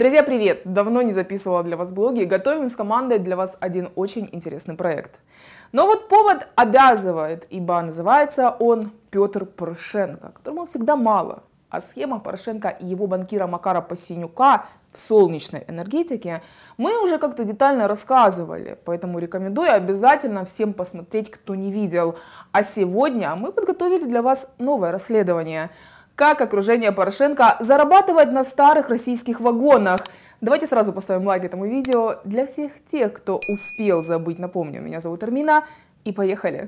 Друзья, привет! Давно не записывала для вас блоги. Готовим с командой для вас один очень интересный проект. Но вот повод обязывает, ибо называется он Петр Порошенко, которому всегда мало. А схема Порошенко и его банкира Макара Пасинюка в солнечной энергетике мы уже как-то детально рассказывали, поэтому рекомендую обязательно всем посмотреть, кто не видел. А сегодня мы подготовили для вас новое расследование – как окружение Порошенко зарабатывает на старых российских вагонах. Давайте сразу поставим лайк этому видео для всех тех, кто успел забыть. Напомню, меня зовут Армина и поехали.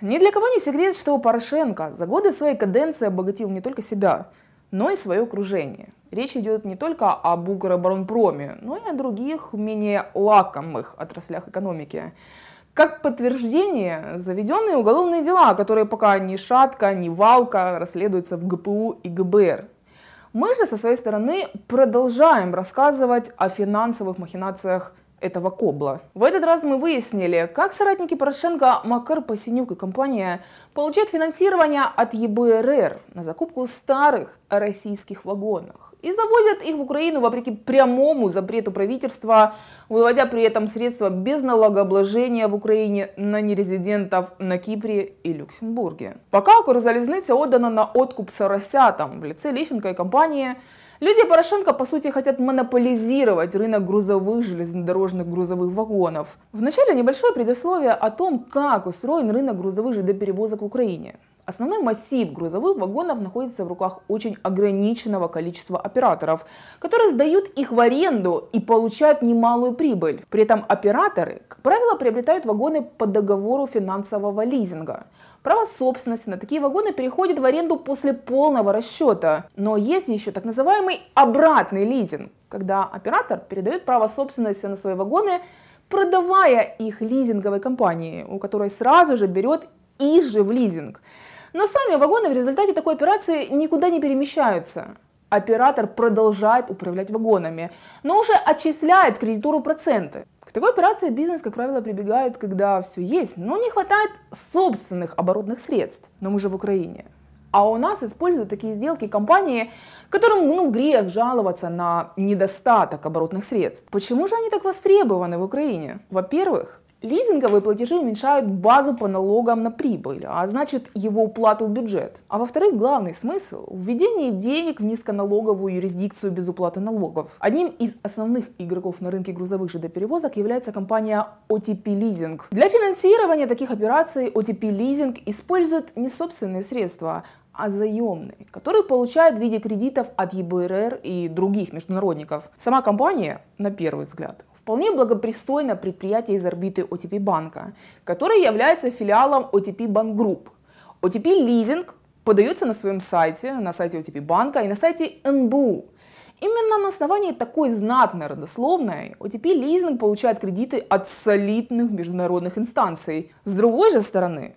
Ни для кого не секрет, что Порошенко за годы своей каденции обогатил не только себя, но и свое окружение. Речь идет не только об Укроборонпроме, но и о других, менее лакомых отраслях экономики. Как подтверждение, заведенные уголовные дела, которые пока ни шатка, ни валка расследуются в ГПУ и ГБР. Мы же со своей стороны продолжаем рассказывать о финансовых махинациях этого кобла. В этот раз мы выяснили, как соратники Порошенко Макар Пасенюк и компания получают финансирование от ЕБРР на закупку старых российских вагонов и завозят их в Украину вопреки прямому запрету правительства, выводя при этом средства без налогообложения в Украине на нерезидентов на Кипре и Люксембурге. Пока Укрзалезница отдана на откуп соросятам в лице Лещенко и компании, Люди Порошенко, по сути, хотят монополизировать рынок грузовых железнодорожных грузовых вагонов. Вначале небольшое предусловие о том, как устроен рынок грузовых ЖД-перевозок в Украине. Основной массив грузовых вагонов находится в руках очень ограниченного количества операторов, которые сдают их в аренду и получают немалую прибыль. При этом операторы, как правило, приобретают вагоны по договору финансового лизинга. Право собственности на такие вагоны переходит в аренду после полного расчета. Но есть еще так называемый обратный лизинг, когда оператор передает право собственности на свои вагоны продавая их лизинговой компании, у которой сразу же берет их же в лизинг. Но сами вагоны в результате такой операции никуда не перемещаются. Оператор продолжает управлять вагонами, но уже отчисляет кредитору проценты. К такой операции бизнес, как правило, прибегает, когда все есть, но не хватает собственных оборотных средств. Но мы же в Украине. А у нас используют такие сделки компании, которым ну, грех жаловаться на недостаток оборотных средств. Почему же они так востребованы в Украине? Во-первых, Лизинговые платежи уменьшают базу по налогам на прибыль, а значит его уплату в бюджет. А во-вторых, главный смысл – введение денег в низконалоговую юрисдикцию без уплаты налогов. Одним из основных игроков на рынке грузовых ЖД-перевозок является компания OTP Leasing. Для финансирования таких операций OTP Leasing использует не собственные средства, а заемные, которые получают в виде кредитов от ЕБРР и других международников. Сама компания, на первый взгляд, вполне благопристойное предприятие из орбиты OTP банка, которое является филиалом OTP Bank Group. OTP Leasing подается на своем сайте, на сайте OTP банка и на сайте НБУ. Именно на основании такой знатной родословной OTP Leasing получает кредиты от солидных международных инстанций. С другой же стороны,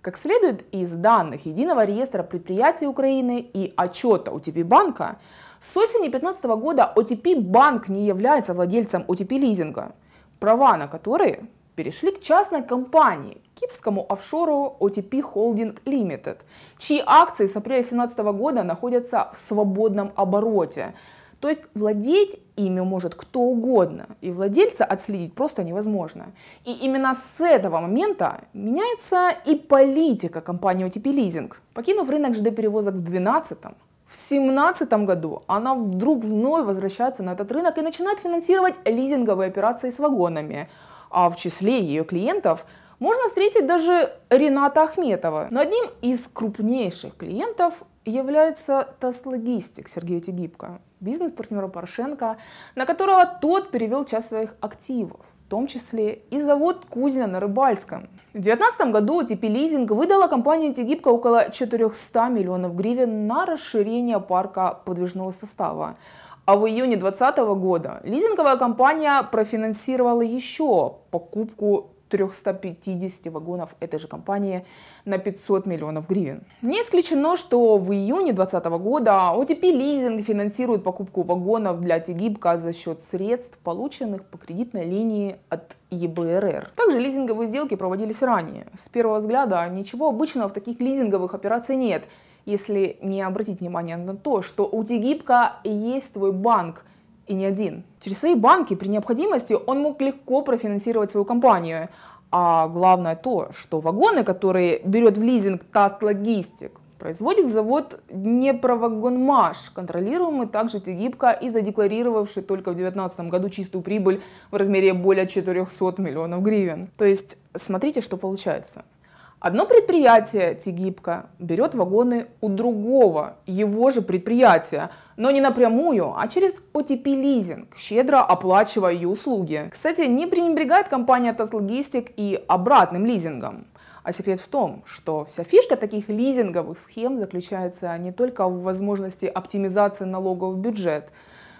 как следует из данных Единого реестра предприятий Украины и отчета OTP банка, с осени 2015 года OTP банк не является владельцем OTP лизинга, права на которые перешли к частной компании, кипрскому офшору OTP Holding Limited, чьи акции с апреля 2017 года находятся в свободном обороте. То есть владеть ими может кто угодно, и владельца отследить просто невозможно. И именно с этого момента меняется и политика компании OTP Leasing. Покинув рынок ЖД-перевозок в 2012 в 2017 году она вдруг вновь возвращается на этот рынок и начинает финансировать лизинговые операции с вагонами. А в числе ее клиентов можно встретить даже Рената Ахметова. Но одним из крупнейших клиентов является Таслогистик Сергея Тегибко, бизнес-партнера Порошенко, на которого тот перевел часть своих активов в том числе и завод Кузина на Рыбальском. В 2019 году ТП Лизинг выдала компании Тегибко около 400 миллионов гривен на расширение парка подвижного состава. А в июне 2020 года лизинговая компания профинансировала еще покупку 350 вагонов этой же компании на 500 миллионов гривен. Не исключено, что в июне 2020 года OTP Leasing финансирует покупку вагонов для Тегибка за счет средств, полученных по кредитной линии от ЕБРР. Также лизинговые сделки проводились ранее. С первого взгляда ничего обычного в таких лизинговых операциях нет. если не обратить внимание на то, что у Тигибка есть твой банк, и не один. Через свои банки при необходимости он мог легко профинансировать свою компанию. А главное то, что вагоны, которые берет в лизинг ТАСС Логистик, производит завод Днепровагонмаш, контролируемый также Тегибко и задекларировавший только в 2019 году чистую прибыль в размере более 400 миллионов гривен. То есть смотрите, что получается. Одно предприятие Тигибко берет вагоны у другого, его же предприятия, но не напрямую, а через OTP-лизинг, щедро оплачивая ее услуги. Кстати, не пренебрегает компания Таслогистик и обратным лизингом. А секрет в том, что вся фишка таких лизинговых схем заключается не только в возможности оптимизации налогов в бюджет,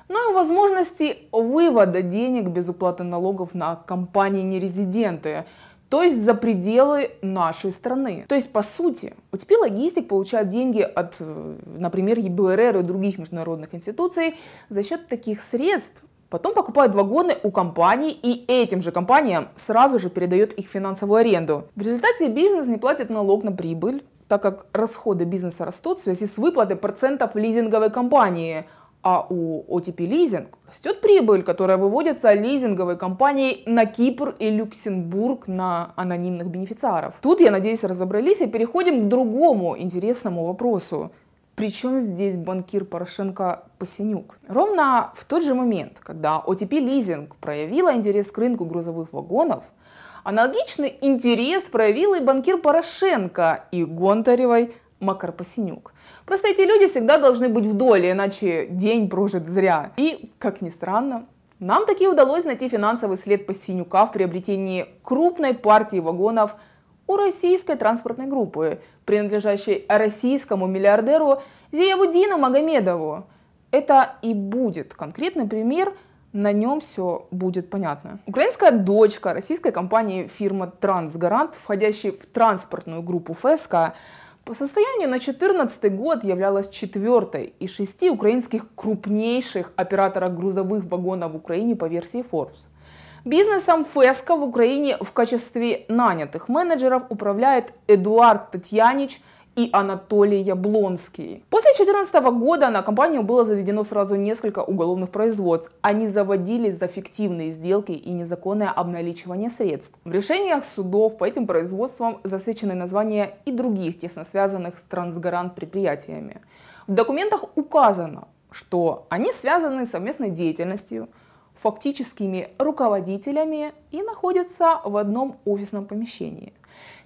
но и в возможности вывода денег без уплаты налогов на компании-нерезиденты, то есть за пределы нашей страны. То есть, по сути, УТП Логистик получает деньги от, э, например, ЕБРР и других международных институций за счет таких средств, Потом покупает вагоны у компаний и этим же компаниям сразу же передает их финансовую аренду. В результате бизнес не платит налог на прибыль, так как расходы бизнеса растут в связи с выплатой процентов лизинговой компании, а у OTP Leasing растет прибыль, которая выводится лизинговой компанией на Кипр и Люксембург на анонимных бенефициаров. Тут, я надеюсь, разобрались и переходим к другому интересному вопросу. Причем здесь банкир Порошенко Пасенюк? Ровно в тот же момент, когда OTP Leasing проявила интерес к рынку грузовых вагонов, аналогичный интерес проявил и банкир Порошенко и Гонтаревой Макар Пасенюк. Просто эти люди всегда должны быть в доле, иначе день прожит зря. И, как ни странно, нам таки удалось найти финансовый след Пасенюка в приобретении крупной партии вагонов у российской транспортной группы, принадлежащей российскому миллиардеру Зиявудину Магомедову. Это и будет конкретный пример на нем все будет понятно. Украинская дочка российской компании фирма Трансгарант, входящей в транспортную группу ФСК, по состоянию на 2014 год являлась четвертой из шести украинских крупнейших операторов грузовых вагонов в Украине по версии Forbes. Бизнесом ФЕСКа в Украине в качестве нанятых менеджеров управляет Эдуард Татьянич – и Анатолий Яблонский. После 2014 года на компанию было заведено сразу несколько уголовных производств. Они заводились за фиктивные сделки и незаконное обналичивание средств. В решениях судов по этим производствам засвечены названия и других тесно связанных с трансгарант предприятиями. В документах указано, что они связаны с совместной деятельностью, фактическими руководителями и находятся в одном офисном помещении.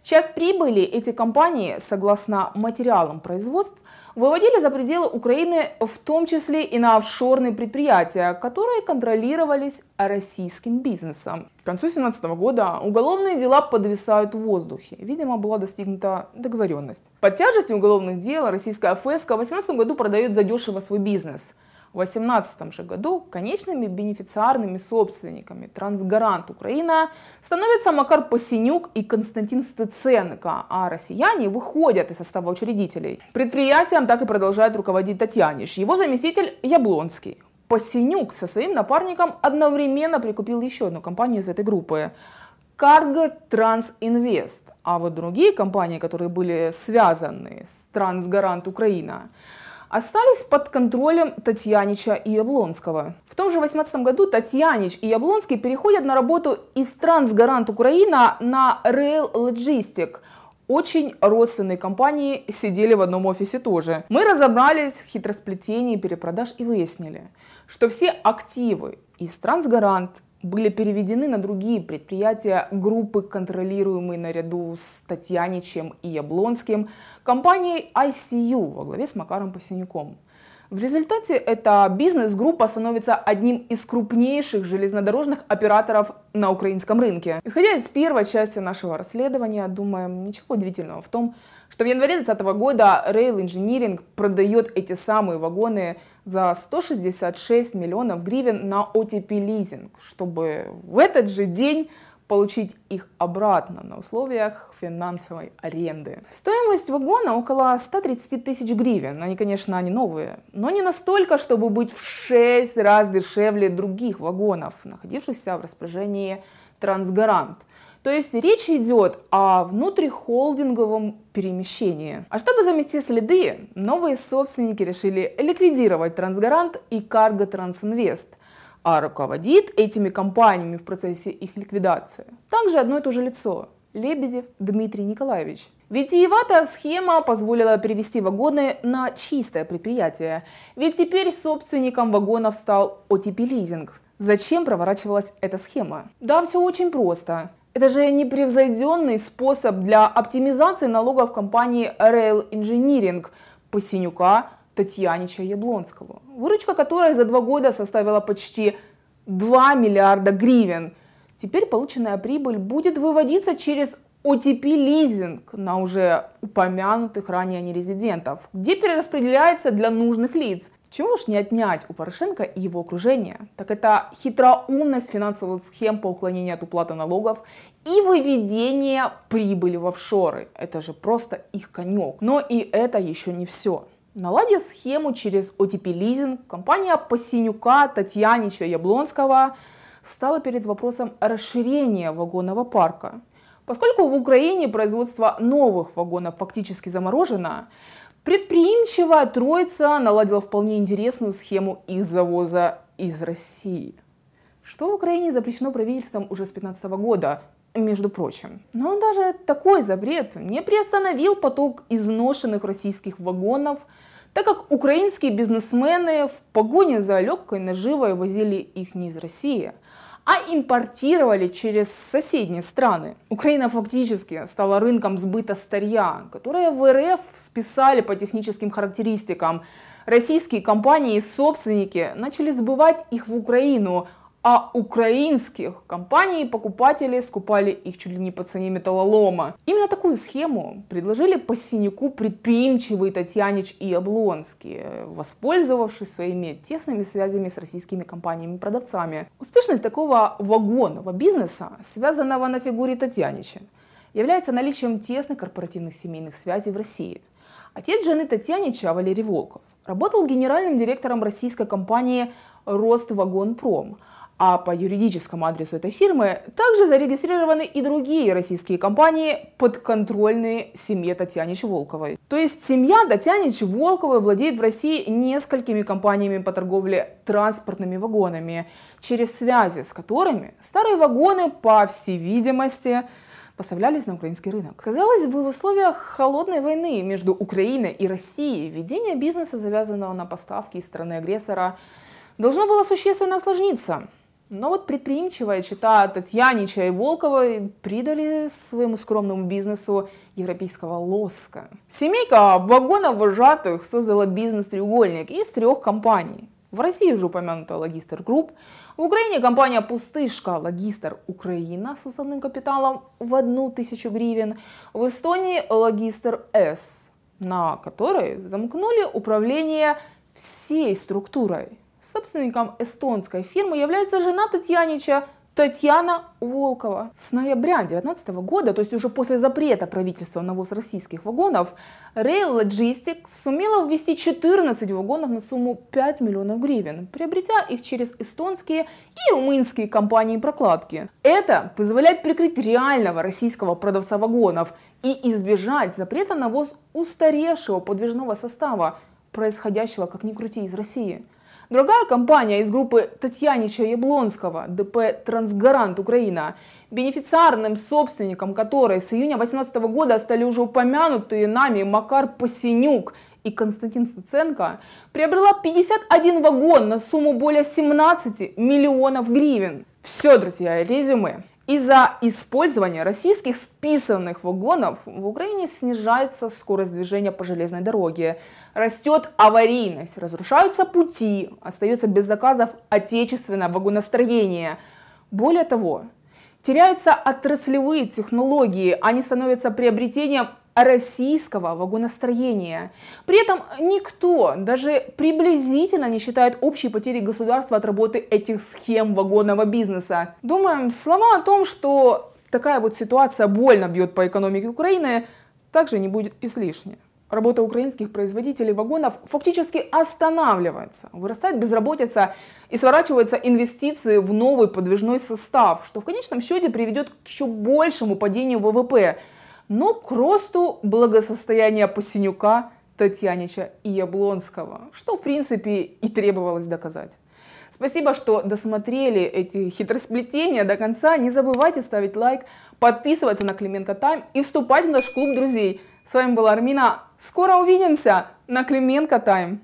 Часть прибыли эти компании, согласно материалам производств, выводили за пределы Украины, в том числе и на офшорные предприятия, которые контролировались российским бизнесом. К концу 2017 года уголовные дела подвисают в воздухе. Видимо, была достигнута договоренность. Под тяжестью уголовных дел российская ФСК в 2018 году продает задешево свой бизнес – в 2018 же году конечными бенефициарными собственниками Трансгарант Украина становятся Макар Посинюк и Константин Стеценко, а россияне выходят из состава учредителей. Предприятием так и продолжает руководить Татьяниш, его заместитель Яблонский. Посинюк со своим напарником одновременно прикупил еще одну компанию из этой группы. Cargo Trans Invest, а вот другие компании, которые были связаны с Трансгарант Украина, остались под контролем Татьянича и Яблонского. В том же 18 году Татьянич и Яблонский переходят на работу из Трансгарант Украина на Rail Logistic, очень родственные компании сидели в одном офисе тоже. Мы разобрались в хитросплетении перепродаж и выяснили, что все активы из Трансгарант были переведены на другие предприятия группы, контролируемые наряду с Татьяничем и Яблонским, компанией ICU во главе с Макаром Пасенюком. В результате эта бизнес-группа становится одним из крупнейших железнодорожных операторов на украинском рынке. Исходя из первой части нашего расследования, думаем, ничего удивительного в том, что в январе 2020 года Rail Engineering продает эти самые вагоны за 166 миллионов гривен на OTP лизинг, чтобы в этот же день получить их обратно на условиях финансовой аренды. Стоимость вагона около 130 тысяч гривен. Они, конечно, они новые, но не настолько, чтобы быть в 6 раз дешевле других вагонов, находившихся в распоряжении Трансгарант. То есть речь идет о внутрихолдинговом перемещении. А чтобы замести следы, новые собственники решили ликвидировать Трансгарант и Карго Трансинвест, а руководит этими компаниями в процессе их ликвидации также одно и то же лицо – Лебедев Дмитрий Николаевич. Витиеватая схема позволила перевести вагоны на чистое предприятие, ведь теперь собственником вагонов стал OTP Лизинг. Зачем проворачивалась эта схема? Да, все очень просто. Это же непревзойденный способ для оптимизации налогов компании Rail Engineering Посинюка Татьянича Яблонского, выручка которой за два года составила почти 2 миллиарда гривен. Теперь полученная прибыль будет выводиться через OTP-лизинг на уже упомянутых ранее нерезидентов, где перераспределяется для нужных лиц. Чего уж не отнять у Порошенко и его окружения, так это хитроумность финансовых схем по уклонению от уплаты налогов и выведение прибыли в офшоры. Это же просто их конек. Но и это еще не все. Наладив схему через OTP-лизинг, компания Посинюка, Татьянича, Яблонского стала перед вопросом расширения вагонного парка – Поскольку в Украине производство новых вагонов фактически заморожено, предприимчивая троица наладила вполне интересную схему их завоза из России. Что в Украине запрещено правительством уже с 2015 года, между прочим. Но даже такой запрет не приостановил поток изношенных российских вагонов, так как украинские бизнесмены в погоне за легкой наживой возили их не из России, а импортировали через соседние страны. Украина фактически стала рынком сбыта старья, которое в РФ списали по техническим характеристикам. Российские компании и собственники начали сбывать их в Украину, а украинских компаний покупатели скупали их чуть ли не по цене металлолома. Именно такую схему предложили по синяку предприимчивые Татьянич и Облонский, воспользовавшись своими тесными связями с российскими компаниями-продавцами. Успешность такого вагонного бизнеса, связанного на фигуре Татьянича, является наличием тесных корпоративных семейных связей в России. Отец жены Татьянича, Валерий Волков, работал генеральным директором российской компании «Роствагонпром», а по юридическому адресу этой фирмы также зарегистрированы и другие российские компании, подконтрольные семье Татьянич Волковой. То есть семья Татьянич Волковой владеет в России несколькими компаниями по торговле транспортными вагонами, через связи с которыми старые вагоны, по всей видимости, поставлялись на украинский рынок. Казалось бы, в условиях холодной войны между Украиной и Россией ведение бизнеса, завязанного на поставки из страны агрессора, должно было существенно осложниться. Но вот предприимчивая чета Татьянича и Волковой придали своему скромному бизнесу европейского лоска. Семейка вагоновожатых создала бизнес-треугольник из трех компаний. В России уже упомянута Логистер Group, в Украине компания «Пустышка» Логистер Украина с уставным капиталом в одну тысячу гривен, в Эстонии Логистер С, на которой замкнули управление всей структурой Собственником эстонской фирмы является жена Татьянича Татьяна Волкова. С ноября 2019 года, то есть уже после запрета правительства на ввоз российских вагонов, Rail Logistics сумела ввести 14 вагонов на сумму 5 миллионов гривен, приобретя их через эстонские и румынские компании прокладки. Это позволяет прикрыть реального российского продавца вагонов и избежать запрета на ввоз устаревшего подвижного состава, происходящего, как ни крути, из России. Другая компания из группы Татьянича Яблонского, ДП «Трансгарант Украина», бенефициарным собственником которой с июня 2018 года стали уже упомянутые нами Макар Посинюк и Константин Стаценко, приобрела 51 вагон на сумму более 17 миллионов гривен. Все, друзья, резюме. Из-за использования российских списанных вагонов в Украине снижается скорость движения по железной дороге, растет аварийность, разрушаются пути, остается без заказов отечественное вагоностроение. Более того, теряются отраслевые технологии, они становятся приобретением российского вагоностроения. При этом никто даже приблизительно не считает общей потери государства от работы этих схем вагонного бизнеса. Думаем, слова о том, что такая вот ситуация больно бьет по экономике Украины, также не будет излишне. Работа украинских производителей вагонов фактически останавливается. Вырастает безработица и сворачиваются инвестиции в новый подвижной состав, что в конечном счете приведет к еще большему падению ВВП, но к росту благосостояния Пасенюка, Татьянича и Яблонского, что в принципе и требовалось доказать. Спасибо, что досмотрели эти хитросплетения до конца. Не забывайте ставить лайк, подписываться на Клименко Тайм и вступать в наш клуб друзей. С вами была Армина. Скоро увидимся на Клименко Тайм.